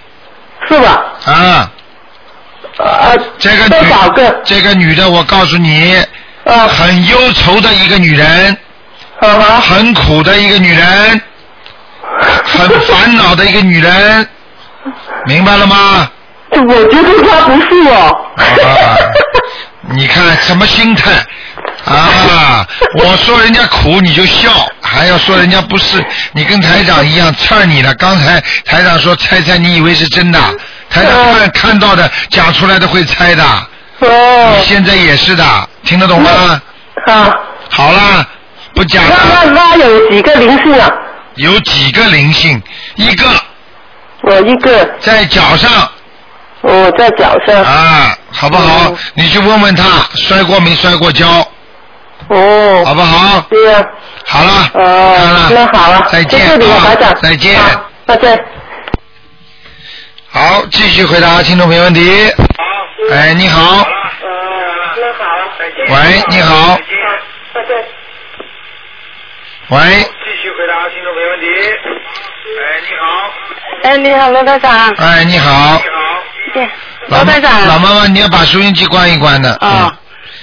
是吧？
啊，
啊，
这个？女这个女的，我告诉你，
啊。
很忧愁的一个女人，
啊哈，
很苦的一个女人，很烦恼的一个女人，明白了吗？
我觉得她不是哦。
啊，你看什么心态啊？我说人家苦你就笑，还要说人家不是，你跟台长一样刺你了。刚才台长说猜猜，你以为是真的？台长看看到的讲出来的会猜的，
哦
你现在也是的，听得懂吗？
啊，
好啦，不讲了。
那那有几个灵性啊？
有几个灵性？一个
我一个，
在脚上
我在脚上。
啊，好不好？你去问问他摔过没摔过跤，
哦。
好不好？
对呀。
好了，看
哦
了，，
那好了，
再见。再见。
好再见。
好，继续回答听众朋友问题。好哎，你好。喂，你好。喂，
继续回答听众朋友问题。哎，你好。
哎，你好，罗台长。
哎，你好。
耶
老妈
罗台长。
老妈妈，你要把收音机关一关的。
哦，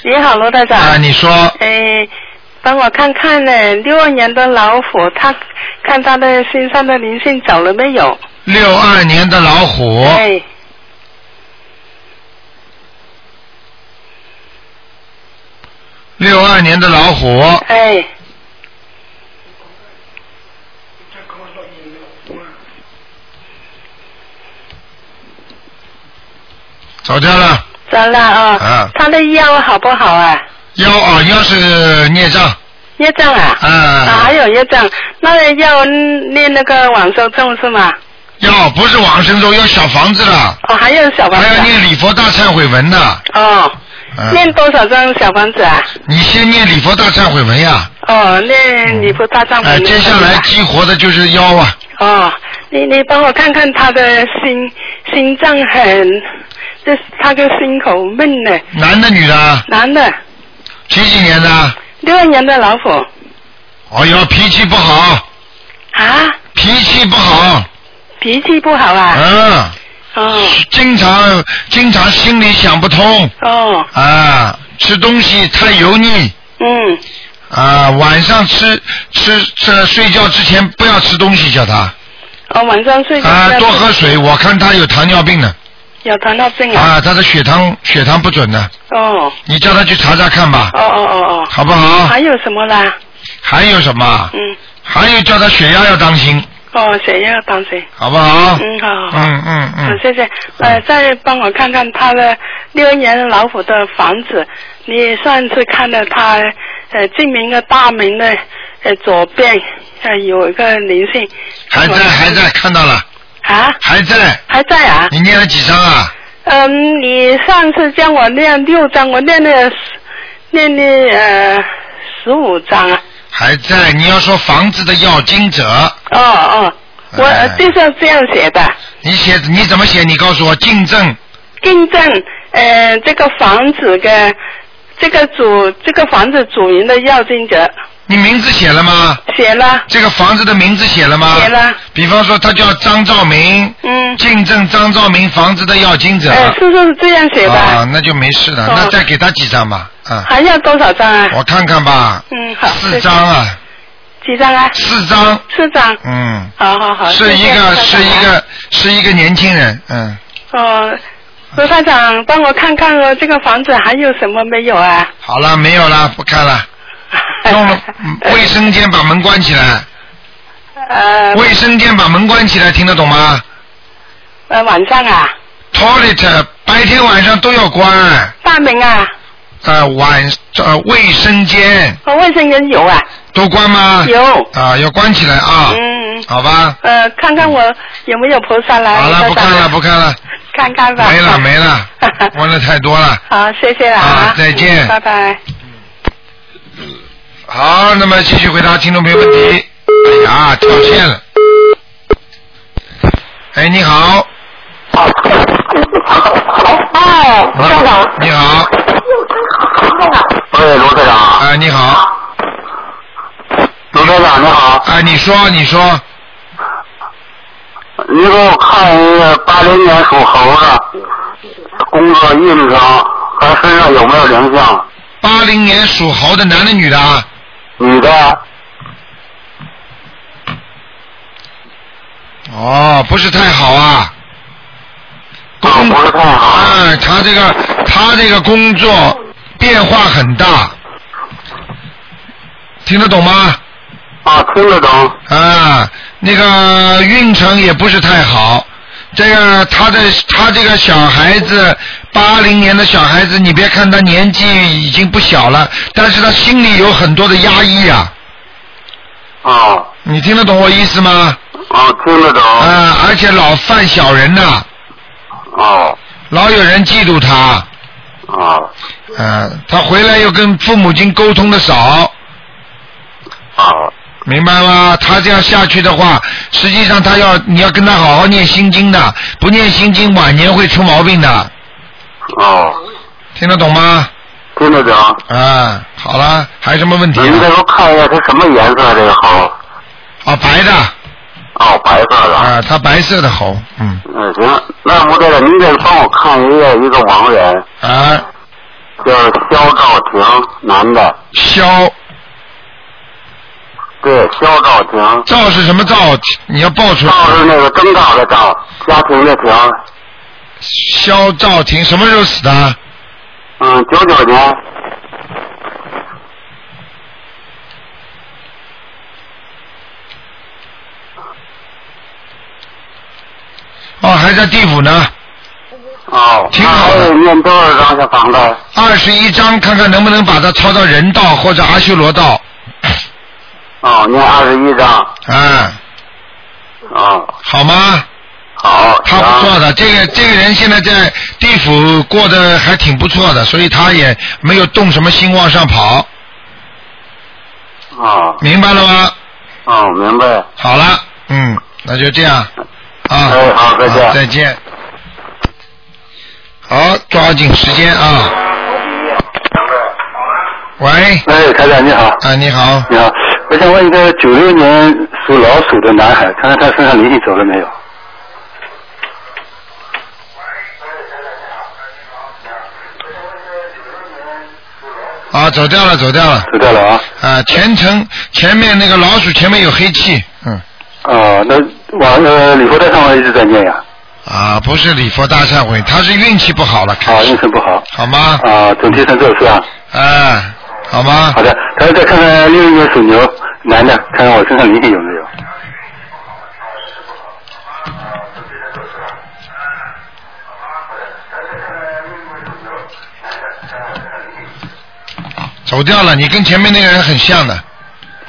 你好，罗大长。
啊，你说
哎，帮我看看呢，六二年的老虎，他看他的身上的灵性走了没有？
六二年的老虎，
哎，
六二年的老虎，
哎，
走掉了。
走了啊。
啊
他的腰好不好啊？
腰啊，腰是孽障。
业障啊？
啊
啊，还有业障，那要念那个往生咒是吗？
要不是往生咒，要小房子了，
哦，还有小房子啊。
还要念礼佛大忏悔文呢。
哦，
嗯
念多少张小房子啊？
你先念礼佛大忏悔文呀。
哦，念礼佛大忏悔
哎，
文。
接下来激活的就是腰啊。
哦，你你帮我看看他的心心脏很，这他个心口闷呢，
男的女的？啊？
男的，
几几年的？
六二年的老虎
哦哟，脾气不好，
啊，
脾气不好，
脾气不好啊，
嗯，
哦。
经常经常心里想不通。
哦，
啊，吃东西太油腻。
嗯，
啊，晚上吃吃吃睡觉之前不要吃东西，叫他。
哦晚上睡觉
啊多喝水，我看他有糖尿病的
有糖尿病啊，
啊，他的血糖血糖不准的，
哦
你叫他去查查看吧
哦，哦哦哦，
好不好？
还有什么啦？
还有什么？
嗯，
还有叫他血压要当心，
哦，血压要当心，
好不好？
嗯好好好。
嗯嗯
好，
嗯，
谢谢。呃，再帮我看看他的六一年老虎的房子。你上次看到他呃进门的大门的呃左边呃有一个灵性。
还在还在看到了，
啊？
还在。
还在啊？
你念了几张啊？
嗯，你上次叫我念六张，我念了十念了呃十五张啊。
还在。你要说房子的要经者，
哦哦，我、就是这样写的。
你写你怎么写？你告诉我竞争
订正呃这个房子的这个主这个房子主人的要经者
你名字写了吗？
写了
这个房子的名字写了吗？
写了。
比方说，他叫张兆明，
嗯，
竞争张兆明房子的要金者。
哎是不是这样写的？
啊，那就没事了。
哦
那再给他几张吧，啊，
还要多少张啊？
我看看吧，
嗯好，
四张啊，
几张啊？
四张，
四张。
嗯，
好好好。
是一个是一个是一个年轻人，嗯，
哦，罗台长，帮我看看哦，这个房子还有什么没有啊？
好了，没有了，不看了，[laughs] 用了嗯卫生间把门关起来，
呃，
卫生间把门关起来，听得懂吗？
呃，晚上啊
，toilet 白天晚上都要关，
大门啊，
呃晚呃卫生间
和卫生间有啊，
都关吗？
有。
啊，要关起来啊。
嗯。
好吧。
呃，看看我有没有菩萨来。
好了，不看了，不看了，
看看吧。
没了没了，[laughs] 问的太多了。
好，谢谢了
啊再见
拜拜。
好，那么继续回答听众朋友问题。哎呀，跳线了。哎，你好。
哎，
台长。你好。
哎，罗科长。
哎，你好。
罗科长，你好。
哎，你说，你说。
你给我看一个八零年属猴的，工作运程和身上有没有灵性？
八零年属猴的男的女的啊？
女的。
哦，不是太好啊。工
不是太好。
啊，他这个他这个工作变化很大，听得懂吗？
啊，听得懂。
啊，那个运程也不是太好。这个他的他这个小孩子，八零年的小孩子，你别看他年纪已经不小了，但是他心里有很多的压抑啊。
啊。
你听得懂我意思吗？
啊，听得懂。
啊，而且老犯小人呐。
啊。
老有人嫉妒他。
哦。
啊，他回来又跟父母亲沟通的少。
哦。
明白吗？他这样下去的话，实际上他要你要跟他好好念心经的，不念心经晚年会出毛病的。
哦。
听得懂吗？
听得懂。
啊，好了，还有什么问题、啊？
您再给我看一下它什么颜色这个猴？
啊，白的。
哦，白色的。
啊，它白色的猴，嗯。
嗯，行，那吴队长，您再帮我看一个一个亡人，
啊。
叫肖兆廷，男的。
肖。
对，肖兆廷。
赵是什么赵？你要报出来。
赵是那个征兆的兆，家庭的庭。
肖兆廷什么时候死的？
嗯，九九年。
哦，还在地府呢。
哦。
挺好的。
念多少张小房子？
二十一张，看看能不能把它抄到人道或者阿修罗道。
哦，念二十一张。
啊。
哦。
好吗？
好。
他不错的，这个这个人现在在地府过得还挺不错的，所以他也没有动什么心往上跑。
哦。
明白了吗？
哦，明白。
好了，嗯，那就这样。啊。
哎好再见
再见。好，抓紧时间啊。喂。
哎，台长你好。
啊，你好。
你好，我想问一个九六年属老鼠的男孩，看看他身上灵性走了没有？
啊，走掉了，走掉了。
走掉了啊。
啊，前程前面那个老鼠前面有黑气，嗯。
啊，那往呃礼佛大忏悔一直在念呀。
啊，不是礼佛大忏悔，他是运气不好了，
啊，运气不好。
好吗？
啊，整体成这是吧？
哎，好吗？
好的，然后再看看另一个属牛男的，看看我身上灵性有没有。
走掉了，你跟前面那个人很像的。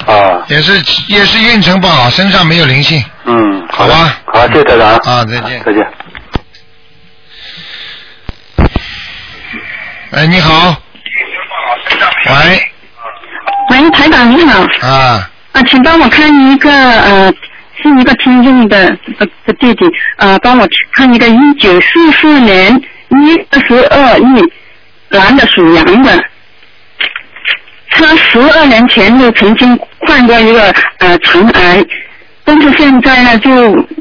啊。
也是也是运程不好，身上没有灵性。
嗯，
好吧。
好，谢谢台长。
啊，再见。
再见。
哎，你好。喂。
喂，台长你好。
啊。
啊，请帮我看一个呃，是一个听众的的的弟弟，呃，帮我看一个一九四四年一二十二亿男的属羊的，他十二年前就曾经患过一个呃肠癌，但是现在呢就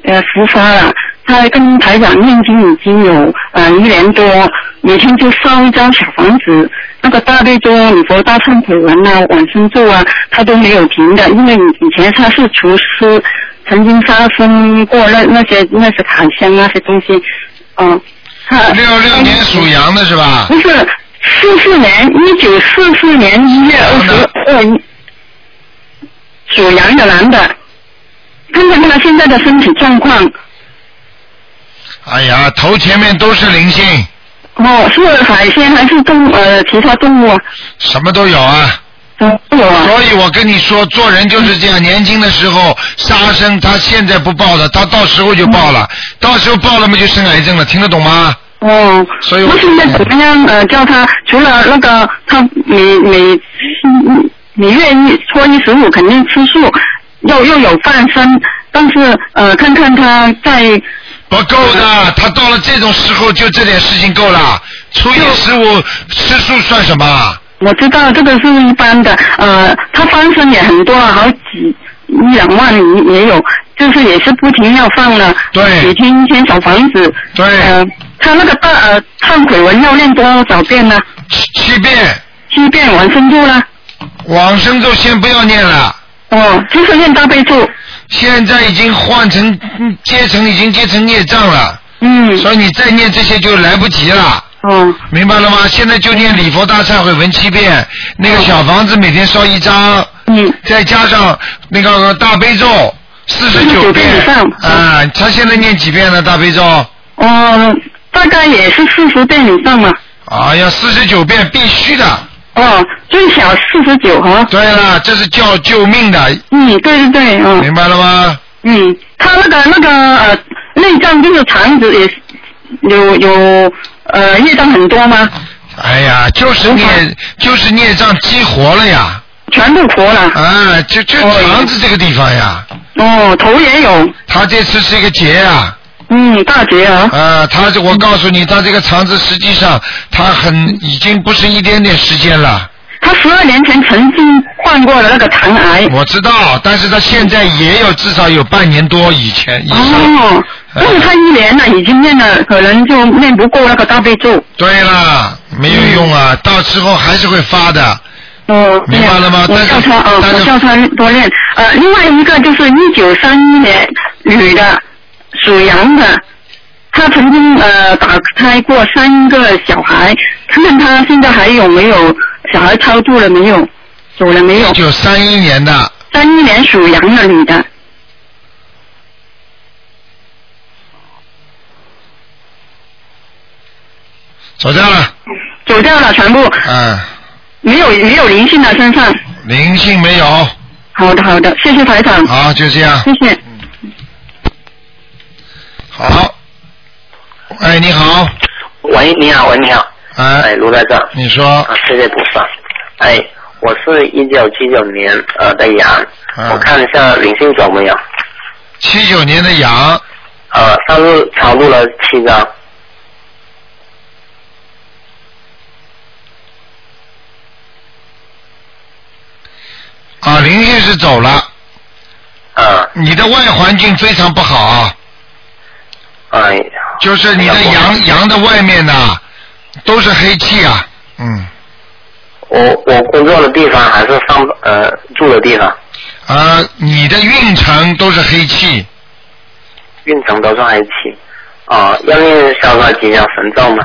呃复发了。他跟台长念经已经有呃一年多，每天就烧一张小房子，那个大悲咒、礼佛大忏悔文啊、往生咒啊，他都没有停的。因为以前他是厨师，曾经发生过那那些那些海鲜那些东西，嗯、他
六六年属羊的是吧？
不是四四年，一九四四年一月二十二日，属羊的男的，看看他现在的身体状况。
哎呀，头前面都是灵性。
哦，是海鲜还是动呃其他动物啊？
什么都有啊。
都有啊。
所以我跟你说，做人就是这样，年轻的时候杀生，他现在不报的，他到时候就报了，到时候报了嘛就生癌症了，听得懂吗？
哦，
所以我
那现在怎么样？呃，叫他除了那个，他每每每月一初一十五肯定吃素，又又有放生，但是呃，看看他在
不够的，他到了这种时候就这点事情够了。初一十五吃素算什么？
我知道这个是一般的，呃，他放生也很多，好几一两万也也有，就是也是不停要放了，
对，
几天一间小房子，
对，
呃，他那个大呃忏悔文要念多少遍呢？
七遍。
七遍往生咒呢？
往生咒先不要念了。
哦，就是念大悲咒。
现在已经换成嗯阶层，已经阶成孽障了。
嗯。
所以你再念这些就来不及了。
嗯。
明白了吗？现在就念礼佛大忏悔文七遍，那个小房子每天烧一张。
嗯。
再加上那个大悲咒四十九遍。啊，他现在念几遍呢？大悲咒？
哦，大概也是四十遍以上嘛。
啊呀，四十九遍必须的。
哦，最小四十九哈。
对了，这是叫救命的。
嗯，对对对，嗯。
明白了吗？
嗯，他那个那个呃内脏就是肠子也有有呃业障很多吗？
哎呀，就是孽，就是孽障激活了呀。
全部活了。
啊，就就肠子这个地方呀。
哦，头也有。
他这次是一个结啊。
嗯，大结啊。
啊，他这我告诉你，他这个肠子实际上他很已经不是一点点时间了。
他十二年前曾经患过了那个肠癌。
我知道，但是他现在也有至少有半年多以前以上。
哦，但是他一年了，已经念了，可能就念不过那个大悲咒。
对了，没有用啊，到时候还是会发的。
哦，
明白了吗？
我叫他啊，我叫他多练。呃，另外一个就是一九三一年女的，属羊的，他曾经呃打胎过三个小孩，看看他现在还有没有小孩超度了没有，走了没有？
一九三一年的。
三一年属羊的女的，
走掉了。
走掉了全部，
嗯，
没有没有灵性的身上。
灵性没有。
好的好的，谢谢台长。
好，就这样。
谢谢。
好。哎，你好。
喂，你好，喂，你好。
哎。
哎，卢台长。
你说。
啊，谢谢菩萨。哎，我是一九七九年呃的羊，我看一下灵性走没有？
七九年的羊。
呃，上次超度了七张。
啊，灵性是走了。
啊。
你的外环境非常不好啊。
哎。
就是你的阳阳的外面呐，都是黑气啊，嗯。
我我工作的地方还是上呃住的地方，
啊，你的运程都是黑气。
运程都是黑气。啊，要念消灾吉祥神咒吗？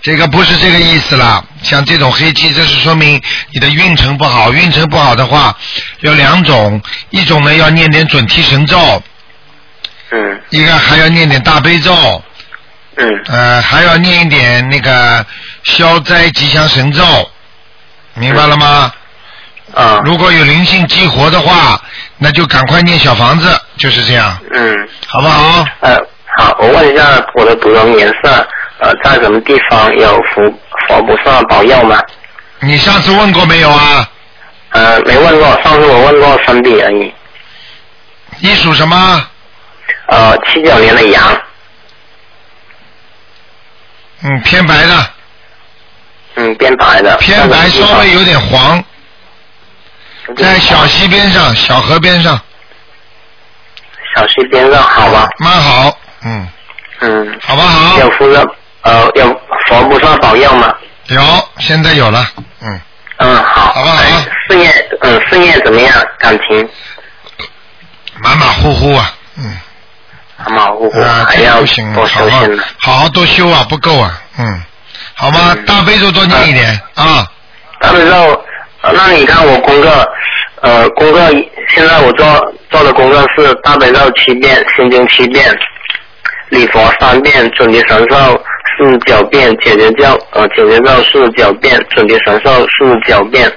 这个不是这个意思啦，像这种黑气，这是说明你的运程不好。运程不好的话，有两种，一种呢要念点准提神咒，
嗯，
一个还要念点大悲咒，
嗯，
呃，还要念一点那个消灾吉祥神咒，明白了吗？
啊。
如果有灵性激活的话，那就赶快念小房子，就是这样，
嗯。
好不好？
呃，好，我问一下我的图腾颜色，呃，在什么地方有佛佛菩萨保佑吗？
你上次问过没有啊？
呃，没问过，上次我问过身体而已。
你属什么？
呃，七九年的羊，
嗯，偏白的。
嗯，偏白的。
偏白，稍微有点黄，在小溪边上，小河边上。
小溪边上，好吧。
蛮好，嗯。
嗯。
好不好？
有菩萨呃有佛菩萨保佑吗？
有，现在有了，嗯。
嗯，好。
好不好？
事业嗯事业怎么样？感情
马马虎虎啊，嗯。
马马虎虎，
啊，
还要
这不行，
多
好好。好好多修啊，不够啊，嗯，好吗？大悲咒多念一点啊。
大悲咒，呃那你看我功课，呃，功课现在我做做的功课是大悲咒七遍，心经七遍，礼佛三遍，准提神咒四十九遍，解决咒呃解决咒四十九遍，准提神咒四十九遍，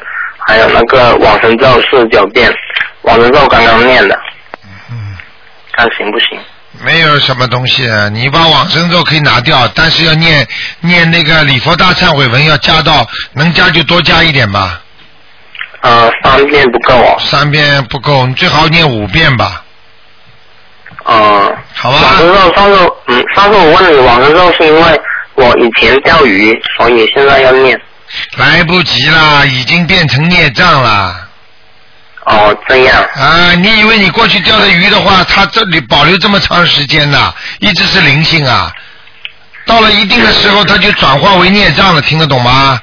还有那个往生咒四十九遍，往生咒刚刚念的，嗯看行不行？
没有什么东西，你把往生咒可以拿掉，但是要念念那个礼佛大忏悔文要加到，能加就多加一点吧。
呃，三遍不够哦。
三遍不够，你最好念五遍吧。
呃，
好吧。
往生咒上次嗯，上次我问你往生咒是因为我以前钓鱼，所以现在要念。
来不及啦，已经变成孽障了。
哦，这样。
啊，你以为你过去钓的鱼的话，它这里保留这么长时间呢？一直是灵性啊。到了一定的时候，它就转化为孽障了，听得懂吗？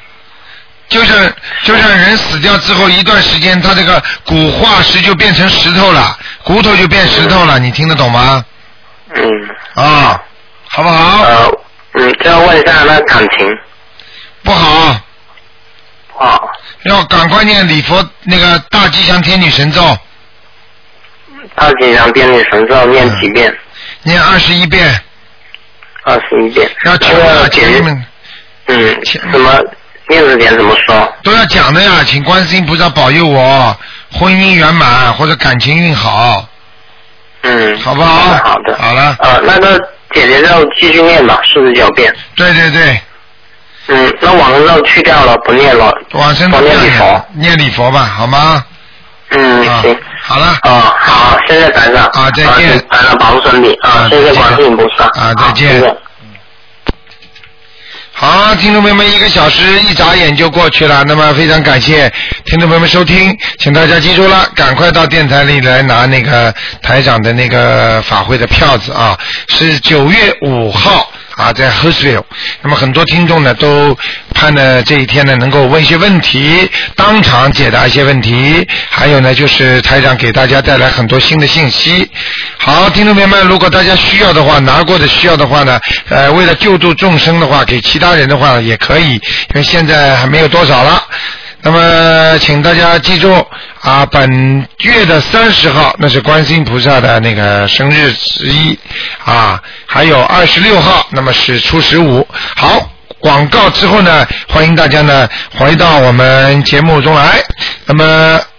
就像就像人死掉之后一段时间，它这个骨化石就变成石头了，骨头就变石头了，你听得懂吗？
嗯。
啊，好不好？
呃，嗯，最后问一下那感情。
不好。
不好。
要赶快念礼佛那个大吉祥天女神咒，
大吉祥天女神咒念几遍？
念二十一遍。
二十一遍。
要求
那个
前
姐
们
嗯，什么念之前怎么说？
都要讲的呀，请观世音菩萨保佑我婚姻圆满或者感情运好，
嗯，
好不好？
好的。
好了。
啊，那个姐姐就继续念吧，四十九遍。
对对对。
嗯，那往生咒去掉了，不念了。
往生
念礼佛。
念礼佛吧，好吗？
嗯，行。
好了。
啊，好，谢谢台长。
啊，再见。
台长保重身体啊，谢谢观世音菩萨。
啊，再见。好，听众朋友们，一个小时一眨眼就过去了。那么非常感谢听众朋友们收听，请大家记住了，赶快到电台里来拿那个台长的那个法会的票子啊，是九月五号啊，在 h u s v i l l 那么很多听众呢都盼呢这一天呢能够问一些问题，当场解答一些问题，还有呢就是台长给大家带来很多新的信息。好，听众朋友们，如果大家需要的话，拿过的需要的话呢，呃，为了救助众生的话，给其他人的话也可以，因为现在还没有多少了。那么，请大家记住啊，本月的三十号那是观世音菩萨的那个生日之一啊，还有二十六号，那么是初十五。好，广告之后呢，欢迎大家呢回到我们节目中来。那么。